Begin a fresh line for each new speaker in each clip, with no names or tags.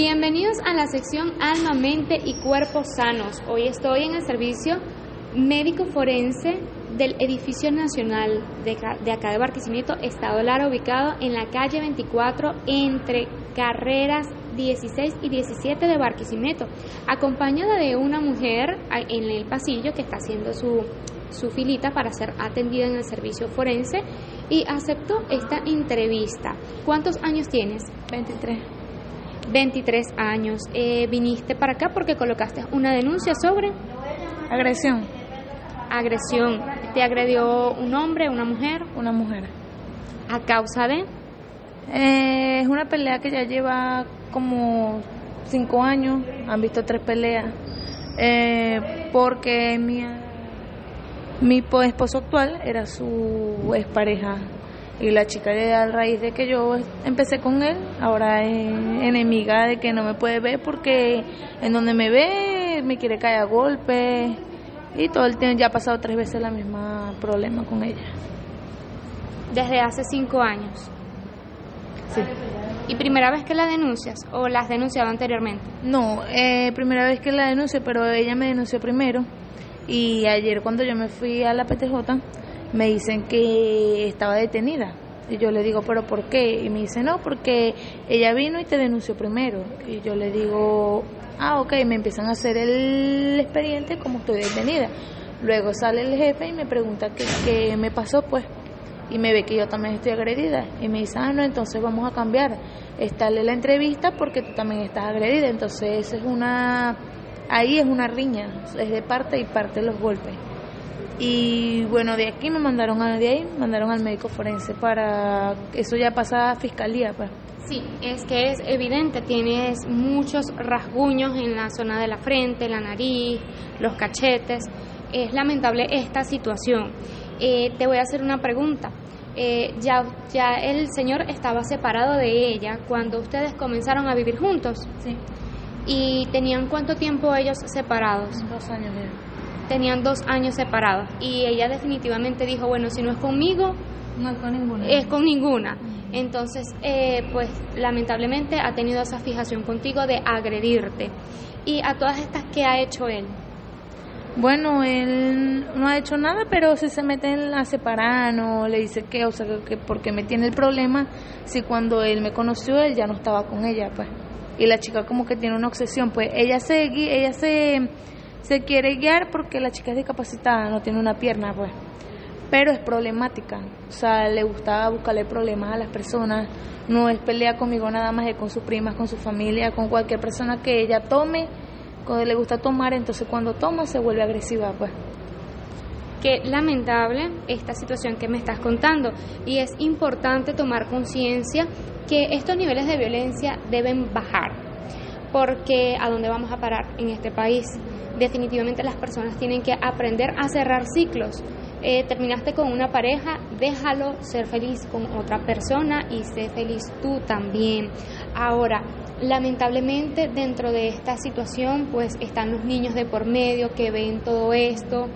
Bienvenidos a la sección Alma, Mente y Cuerpo Sanos. Hoy estoy en el servicio médico forense del Edificio Nacional de, de acá de Barquisimeto, Estado Lara, ubicado en la calle 24 entre carreras 16 y 17 de Barquisimeto, acompañada de una mujer en el pasillo que está haciendo su, su filita para ser atendida en el servicio forense y aceptó esta entrevista. ¿Cuántos años tienes?
23.
23 años. Eh, viniste para acá porque colocaste una denuncia sobre
agresión.
Agresión. ¿Te agredió un hombre, una mujer?
Una mujer.
¿A causa de?
Eh, es una pelea que ya lleva como cinco años. Han visto tres peleas. Eh, porque mi, mi esposo actual era su expareja y la chica a raíz de que yo empecé con él, ahora es enemiga de que no me puede ver porque en donde me ve me quiere caer a golpe y todo el tiempo ya ha pasado tres veces la misma problema con ella.
Desde hace cinco años.
Sí.
¿Y primera vez que la denuncias o la has denunciado anteriormente?
No, eh, primera vez que la denuncio, pero ella me denunció primero. Y ayer cuando yo me fui a la PTJ, me dicen que estaba detenida. Y yo le digo, ¿pero por qué? Y me dice, no, porque ella vino y te denunció primero. Y yo le digo, ah, ok, me empiezan a hacer el expediente como estoy detenida. Luego sale el jefe y me pregunta qué, qué me pasó, pues. Y me ve que yo también estoy agredida. Y me dice, ah, no, entonces vamos a cambiar. Estarle la entrevista porque tú también estás agredida. Entonces, es una. Ahí es una riña, es de parte y parte los golpes. Y bueno, de aquí me mandaron a, de ahí mandaron al médico forense para eso ya pasa a fiscalía, pues.
Sí, es que es evidente, tienes muchos rasguños en la zona de la frente, la nariz, los cachetes. Es lamentable esta situación. Eh, te voy a hacer una pregunta. Eh, ya, ya el señor estaba separado de ella cuando ustedes comenzaron a vivir juntos.
Sí.
¿Y tenían cuánto tiempo ellos separados?
Dos años
tenían dos años separados y ella definitivamente dijo, bueno, si no es conmigo,
no es con ninguna.
Es con ninguna. Entonces, eh, pues lamentablemente ha tenido esa fijación contigo de agredirte. Y a todas estas, ¿qué ha hecho él?
Bueno, él no ha hecho nada, pero si se mete en la separar, no le dice que, o sea, que porque me tiene el problema, si cuando él me conoció, él ya no estaba con ella, pues. Y la chica como que tiene una obsesión, pues ella se, ella se se quiere guiar porque la chica es discapacitada, no tiene una pierna, pues. Pero es problemática, o sea, le gusta buscarle problemas a las personas, no es pelea conmigo nada más, es con sus primas, con su familia, con cualquier persona que ella tome, cuando le gusta tomar, entonces cuando toma se vuelve agresiva, pues.
Qué lamentable esta situación que me estás contando. Y es importante tomar conciencia que estos niveles de violencia deben bajar, porque ¿a dónde vamos a parar en este país? definitivamente las personas tienen que aprender a cerrar ciclos. Eh, terminaste con una pareja, déjalo ser feliz con otra persona y sé feliz tú también. Ahora, lamentablemente dentro de esta situación pues están los niños de por medio que ven todo esto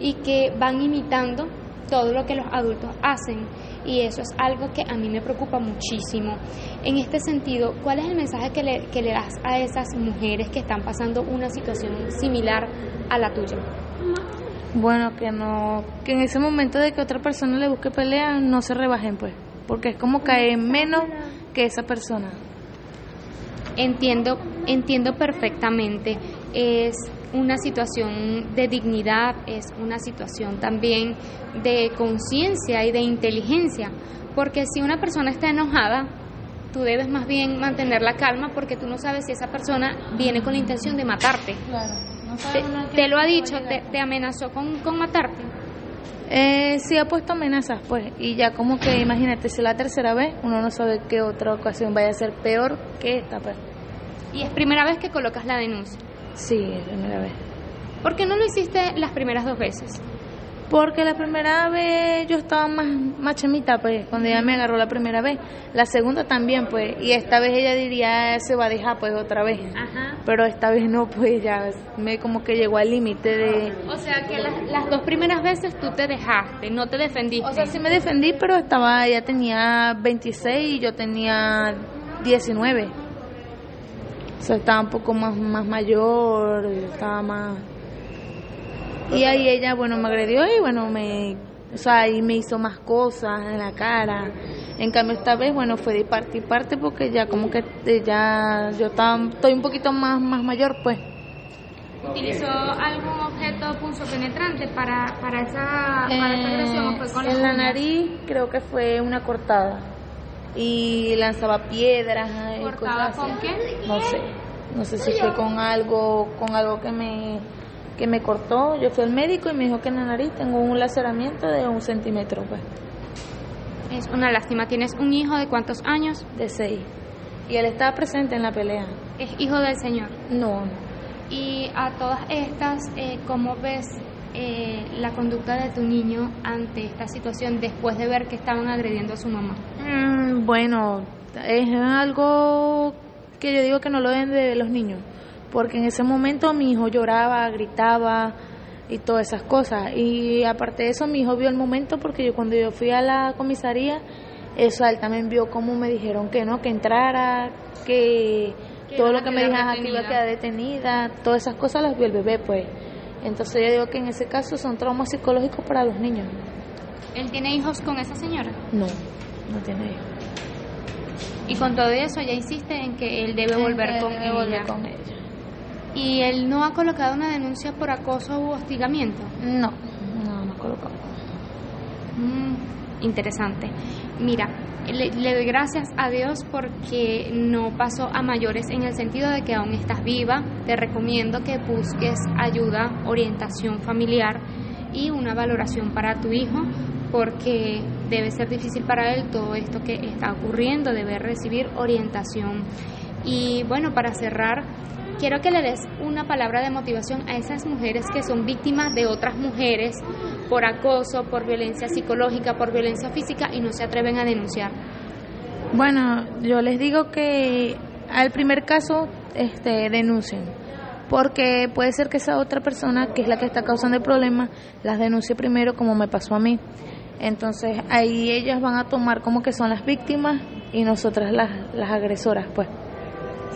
y que van imitando todo lo que los adultos hacen y eso es algo que a mí me preocupa muchísimo. En este sentido, ¿cuál es el mensaje que le, que le das a esas mujeres que están pasando una situación similar a la tuya?
Bueno, que no, que en ese momento de que otra persona le busque pelea, no se rebajen, pues, porque es como caer menos que esa persona.
Entiendo, entiendo perfectamente. Es una situación de dignidad, es una situación también de conciencia y de inteligencia, porque si una persona está enojada, tú debes más bien mantener la calma porque tú no sabes si esa persona viene con la intención de matarte. te, lo ha dicho, te, amenazó con, con matarte.
Eh, sí ha puesto amenazas, pues, y ya como que imagínate, si la tercera vez, uno no sabe qué otra ocasión vaya a ser peor que esta, pues.
Y es primera vez que colocas la denuncia.
Sí, la primera vez.
¿Por qué no lo hiciste las primeras dos veces?
Porque la primera vez yo estaba más, más chamita, pues, cuando ella me agarró la primera vez. La segunda también, pues, y esta vez ella diría, se va a dejar, pues, otra vez.
Ajá.
Pero esta vez no, pues, ya me como que llegó al límite de...
O sea, que las, las dos primeras veces tú te dejaste, no te defendiste.
O sea, sí me defendí, pero estaba, ella tenía 26 y yo tenía 19. O sea, estaba un poco más, más mayor, estaba más... Y ahí ella, bueno, me agredió y bueno, me... O sea, y me hizo más cosas en la cara. En cambio, esta vez, bueno, fue de parte y parte porque ya como que eh, ya yo estaba, estoy un poquito más, más mayor, pues.
¿Utilizó algún objeto punzo penetrante para, para, esa, para esa agresión o fue con
En la nariz creo que fue una cortada. Y lanzaba piedras y
¿Cortada
cosas
con qué?
No sé. No sé si fue con algo, con algo que me, que me cortó. Yo fui al médico y me dijo que en la nariz tengo un laceramiento de un centímetro, pues,
Es una lástima. ¿Tienes un hijo de cuántos años?
de seis. Y él estaba presente en la pelea.
Es hijo del Señor.
No,
Y a todas estas, eh, ¿cómo ves eh, la conducta de tu niño ante esta situación después de ver que estaban agrediendo a su mamá?
Mm, bueno, es algo que yo digo que no lo deben de los niños, porque en ese momento mi hijo lloraba, gritaba y todas esas cosas. Y aparte de eso, mi hijo vio el momento porque yo cuando yo fui a la comisaría, eso él también vio cómo me dijeron que no, que entrara, Que todo lo que me dijeron que iba a quedar detenida, todas esas cosas las vio el bebé, pues. Entonces yo digo que en ese caso son traumas psicológicos para los niños.
¿Él tiene hijos con esa señora?
No, no tiene hijos.
Y con todo eso ya insiste en que él debe volver
Él
con
debe
ella.
volver con ella.
¿Y él no ha colocado una denuncia por acoso u hostigamiento?
No, no, no colocamos.
Mm, interesante. Mira, le, doy gracias a Dios porque no pasó a mayores en el sentido de que aún estás viva. Te recomiendo que busques ayuda, orientación familiar y una valoración para tu hijo porque debe ser difícil para él todo esto que está ocurriendo, debe recibir orientación. Y bueno, para cerrar, quiero que le des una palabra de motivación a esas mujeres que son víctimas de otras mujeres por acoso, por violencia psicológica, por violencia física y no se atreven a denunciar.
Bueno, yo les digo que al primer caso este, denuncien, porque puede ser que esa otra persona, que es la que está causando el problema, las denuncie primero como me pasó a mí. Entonces ahí ellas van a tomar como que son las víctimas y nosotras las, las agresoras, pues.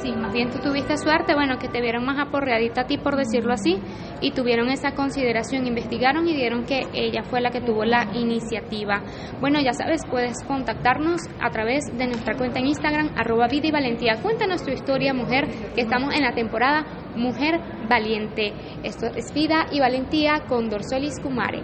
Sí, más bien tú tuviste suerte, bueno, que te vieron más aporreadita a ti, por decirlo así, y tuvieron esa consideración, investigaron y dieron que ella fue la que tuvo la iniciativa. Bueno, ya sabes, puedes contactarnos a través de nuestra cuenta en Instagram, arroba vida y valentía. Cuéntanos tu historia, mujer, que estamos en la temporada Mujer Valiente. Esto es Vida y Valentía con Dorsolis Kumare.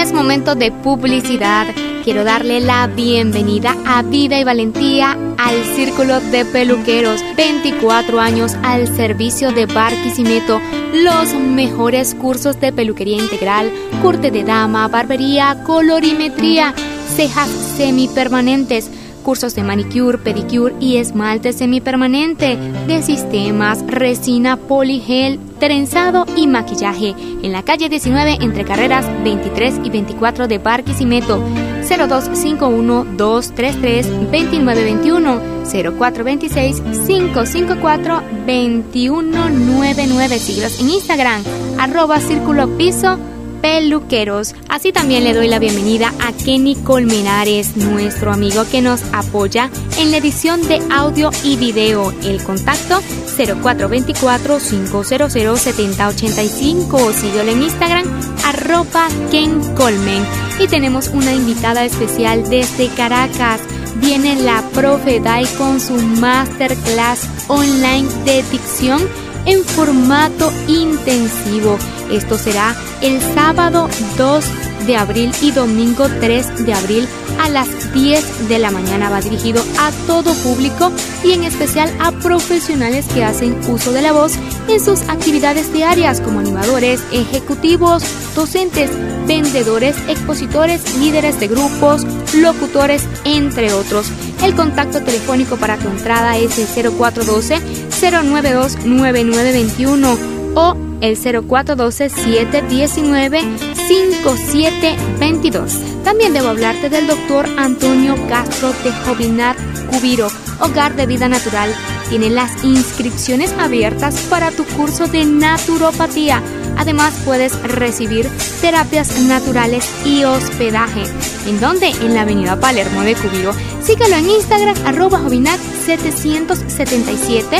Es momento de publicidad. Quiero darle la bienvenida a Vida y Valentía al Círculo de Peluqueros. 24 años al servicio de Barquisimeto. Los mejores cursos de peluquería integral, corte de dama, barbería, colorimetría, cejas semipermanentes cursos de manicure, pedicure y esmalte semipermanente, de sistemas, resina, poligel, trenzado y maquillaje. En la calle 19 entre carreras 23 y 24 de Barquisimeto. 0251-233-2921. 0426-554-2199. Siglos en Instagram. Arroba círculo piso peluqueros. Así también le doy la bienvenida a Kenny Colmenares, nuestro amigo que nos apoya en la edición de audio y video. El contacto 0424-500-7085. Síguelo en Instagram, arroba Ken Colmen. Y tenemos una invitada especial desde Caracas. Viene la profe Dai con su masterclass online de dicción en formato intensivo. Esto será el sábado 2 de abril y domingo 3 de abril a las 10 de la mañana. Va dirigido a todo público y en especial a profesionales que hacen uso de la voz en sus actividades diarias como animadores, ejecutivos, docentes, vendedores, expositores, líderes de grupos, locutores, entre otros. El contacto telefónico para tu entrada es el 0412 092 9921 o el 0412-719-5722. También debo hablarte del doctor Antonio Castro de Jovinat Cubiro, Hogar de Vida Natural. Tiene las inscripciones abiertas para tu curso de naturopatía. Además puedes recibir terapias naturales y hospedaje. ¿En dónde? En la avenida Palermo de Cubiro. Síguelo en Instagram arroba Jovinac 777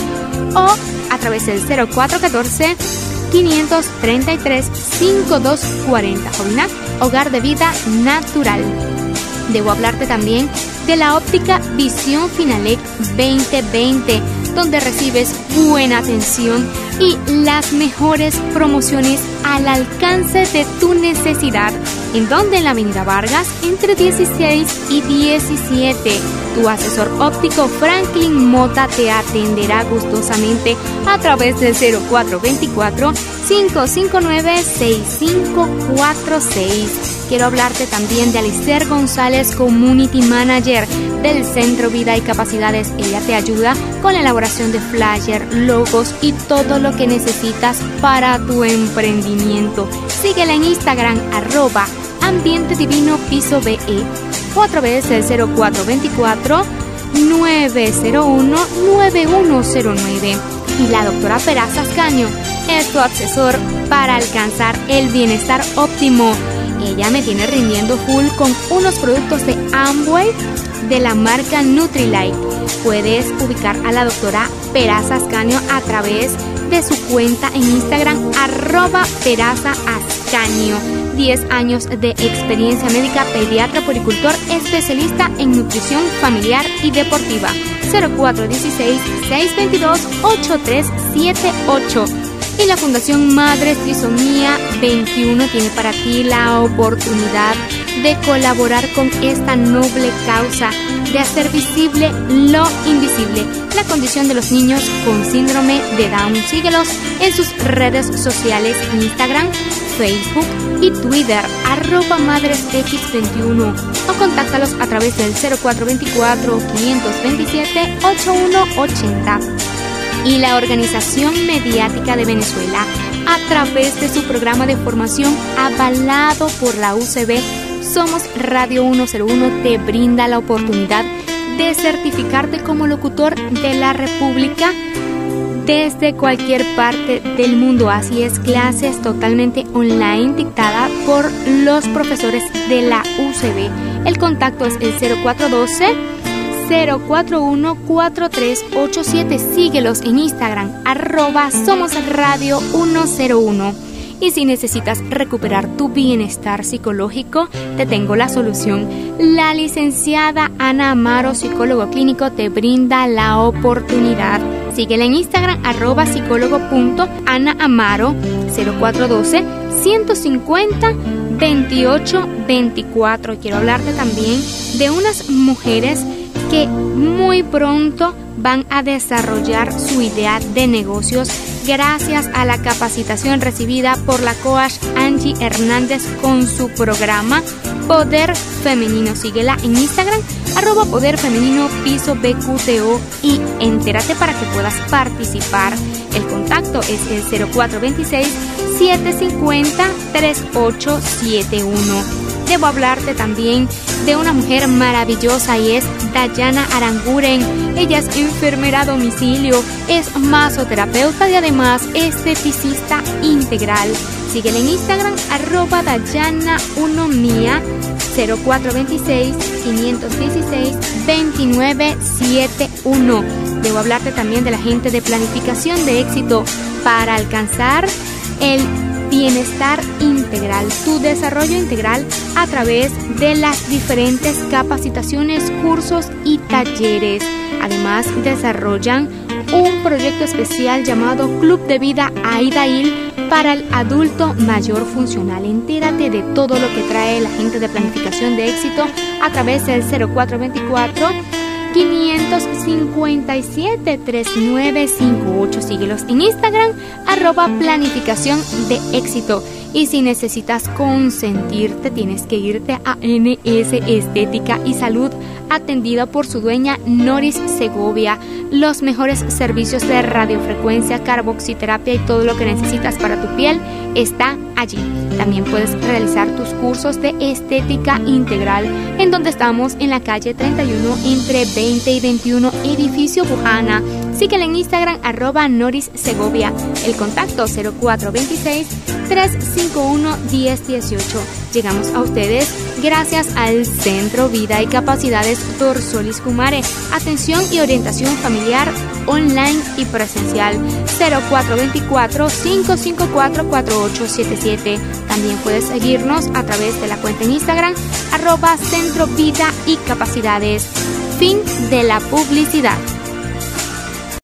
o a través del 0414 533 5240. Jovinac, hogar de vida natural. Debo hablarte también de la óptica Visión Finalec 2020, donde recibes buena atención y las mejores promociones al alcance de tu necesidad. ¿En donde En la Avenida Vargas, entre 16 y 17. Tu asesor óptico Franklin Mota te atenderá gustosamente a través del 0424 559 6546 quiero hablarte también de Alicer González, Community Manager del Centro Vida y Capacidades. Ella te ayuda con la elaboración de flyer, logos y todo lo que necesitas para tu emprendimiento. Síguela en Instagram, arroba Ambiente Divino Piso BE o a través del 0424 901 9109. Y la doctora Peraza Ascaño es tu asesor para alcanzar el bienestar óptimo ella me tiene rindiendo full con unos productos de Amway de la marca Nutrilite. Puedes ubicar a la doctora Peraza Ascanio a través de su cuenta en Instagram arroba Peraza Ascanio. 10 años de experiencia médica, pediatra, poricultor, especialista en nutrición familiar y deportiva. 0416-622-8378 y la Fundación Madres Trisomía 21 tiene para ti la oportunidad de colaborar con esta noble causa de hacer visible lo invisible, la condición de los niños con síndrome de Down. Síguelos en sus redes sociales, Instagram, Facebook y Twitter, arroba madresx21 o contáctalos a través del 0424 527 8180 y la Organización Mediática de Venezuela, a través de su programa de formación avalado por la UCB, Somos Radio 101, te brinda la oportunidad de certificarte como locutor de la República desde cualquier parte del mundo. Así es, clases totalmente online dictada por los profesores de la UCB. El contacto es el 0412 0414387. Síguelos en Instagram, arroba Somos Radio 101. Y si necesitas recuperar tu bienestar psicológico, te tengo la solución. La licenciada Ana Amaro, psicólogo clínico, te brinda la oportunidad. Síguela en Instagram, arroba psicólogo.anaamaro 0412 150 2824. Quiero hablarte también de unas mujeres que muy pronto van a desarrollar su idea de negocios gracias a la capacitación recibida por la coach Angie Hernández con su programa Poder Femenino. Síguela en Instagram, arroba Poder Femenino Piso BQTO y entérate para que puedas participar. El contacto es el 0426 750 3871 debo hablarte también de una mujer maravillosa y es Dayana Aranguren. Ella es enfermera a domicilio, es masoterapeuta y además esteticista integral. Síguela en Instagram, arroba Dayana1Mía 0426 516 2971. Debo hablarte también de la gente de planificación de éxito para alcanzar el bienestar integral, tu desarrollo integral a través de las diferentes capacitaciones, cursos y talleres. Además, desarrollan un proyecto especial llamado Club de Vida Aidail para el adulto mayor funcional. Entérate de todo lo que trae la gente de planificación de éxito a través del 0424 557 3958. Síguelos en Instagram, arroba planificación de éxito. Y si necesitas consentirte, tienes que irte a NS Estética y Salud, atendida por su dueña Noris Segovia. Los mejores servicios de radiofrecuencia, carboxiterapia y todo lo que necesitas para tu piel está allí. También puedes realizar tus cursos de estética integral, en donde estamos en la calle 31 entre 20 y 21, edificio Bujana. Síguela en Instagram, arroba Noris Segovia. El contacto 0426 351-1018. Llegamos a ustedes gracias al Centro Vida y Capacidades Dorsolis Cumare. Atención y orientación familiar online y presencial 0424-554-4877. También puedes seguirnos a través de la cuenta en Instagram arroba Centro Vida y Capacidades. Fin de la publicidad.